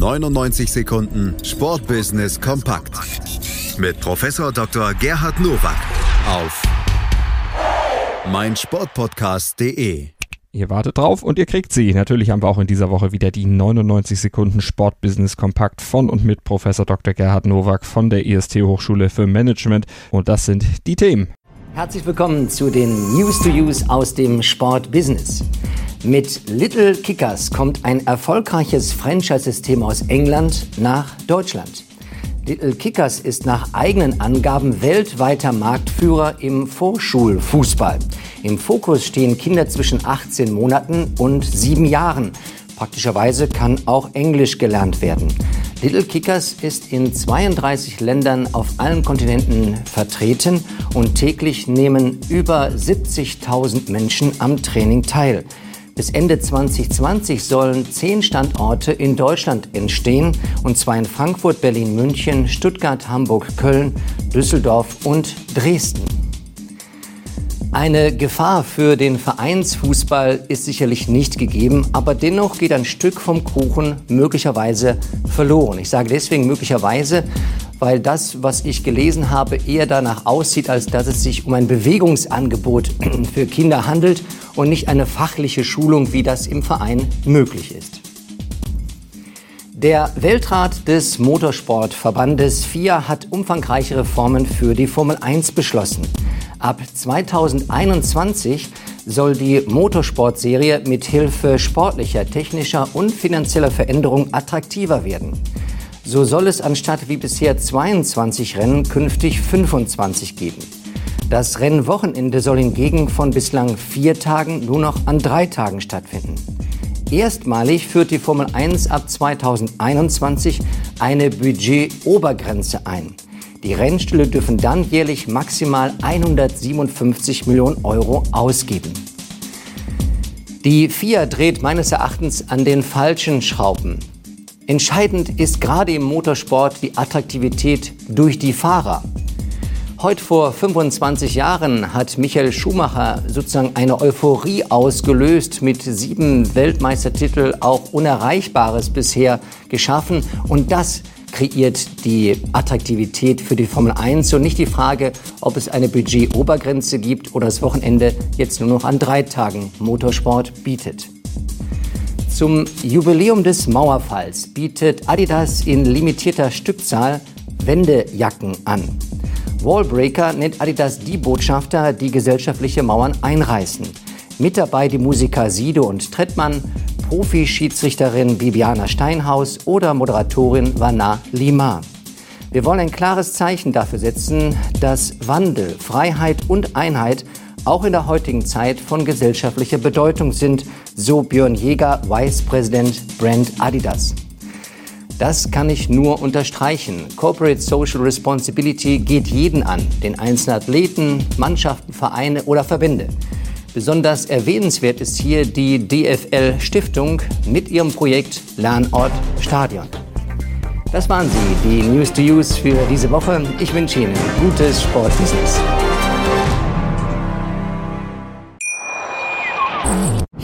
99 Sekunden Sportbusiness kompakt mit Professor Dr. Gerhard Nowak auf meinsportpodcast.de. Ihr wartet drauf und ihr kriegt sie. Natürlich haben wir auch in dieser Woche wieder die 99 Sekunden Sportbusiness Kompakt von und mit Professor Dr. Gerhard Nowak von der IST Hochschule für Management. Und das sind die Themen. Herzlich willkommen zu den News to Use aus dem Sportbusiness. Mit Little Kickers kommt ein erfolgreiches Franchise-System aus England nach Deutschland. Little Kickers ist nach eigenen Angaben weltweiter Marktführer im Vorschulfußball. Im Fokus stehen Kinder zwischen 18 Monaten und 7 Jahren. Praktischerweise kann auch Englisch gelernt werden. Little Kickers ist in 32 Ländern auf allen Kontinenten vertreten und täglich nehmen über 70.000 Menschen am Training teil. Bis Ende 2020 sollen zehn Standorte in Deutschland entstehen, und zwar in Frankfurt, Berlin, München, Stuttgart, Hamburg, Köln, Düsseldorf und Dresden. Eine Gefahr für den Vereinsfußball ist sicherlich nicht gegeben, aber dennoch geht ein Stück vom Kuchen möglicherweise verloren. Ich sage deswegen möglicherweise, weil das, was ich gelesen habe, eher danach aussieht, als dass es sich um ein Bewegungsangebot für Kinder handelt und nicht eine fachliche Schulung, wie das im Verein möglich ist. Der Weltrat des Motorsportverbandes FIA hat umfangreiche Reformen für die Formel 1 beschlossen. Ab 2021 soll die Motorsportserie mit Hilfe sportlicher, technischer und finanzieller Veränderungen attraktiver werden. So soll es anstatt wie bisher 22 Rennen künftig 25 geben. Das Rennwochenende soll hingegen von bislang vier Tagen nur noch an drei Tagen stattfinden. Erstmalig führt die Formel 1 ab 2021 eine Budgetobergrenze ein. Die Rennstühle dürfen dann jährlich maximal 157 Millionen Euro ausgeben. Die FIA dreht meines Erachtens an den falschen Schrauben. Entscheidend ist gerade im Motorsport die Attraktivität durch die Fahrer. Heute vor 25 Jahren hat Michael Schumacher sozusagen eine Euphorie ausgelöst, mit sieben Weltmeistertitel auch Unerreichbares bisher geschaffen. Und das kreiert die Attraktivität für die Formel 1 und nicht die Frage, ob es eine Budgetobergrenze gibt oder das Wochenende jetzt nur noch an drei Tagen Motorsport bietet. Zum Jubiläum des Mauerfalls bietet Adidas in limitierter Stückzahl Wendejacken an. Wallbreaker nennt Adidas die Botschafter, die gesellschaftliche Mauern einreißen. Mit dabei die Musiker Sido und Trettmann, Profi-Schiedsrichterin Bibiana Steinhaus oder Moderatorin Vanna Lima. Wir wollen ein klares Zeichen dafür setzen, dass Wandel, Freiheit und Einheit auch in der heutigen Zeit von gesellschaftlicher Bedeutung sind, so Björn Jäger, Vice President Brand Adidas. Das kann ich nur unterstreichen. Corporate Social Responsibility geht jeden an, den einzelnen Athleten, Mannschaften, Vereine oder Verbände. Besonders erwähnenswert ist hier die DFL Stiftung mit ihrem Projekt Lernort Stadion. Das waren sie, die News to Use für diese Woche. Ich wünsche Ihnen gutes Sportbusiness.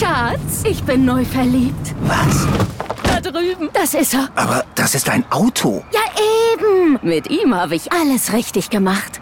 Schatz, ich bin neu verliebt. Was? Da drüben. Das ist er. Aber das ist ein Auto. Ja, eben. Mit ihm habe ich alles richtig gemacht.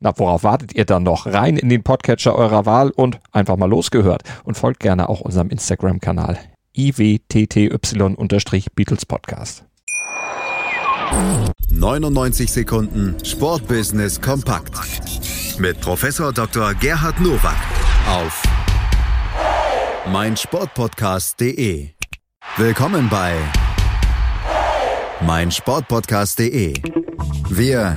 Na, worauf wartet ihr dann noch? Rein in den Podcatcher eurer Wahl und einfach mal losgehört. Und folgt gerne auch unserem Instagram-Kanal iwtty-Beatles Podcast. 99 Sekunden Sportbusiness kompakt mit Professor Dr. Gerhard Nowak auf meinsportpodcast.de. Willkommen bei meinsportpodcast.de. Wir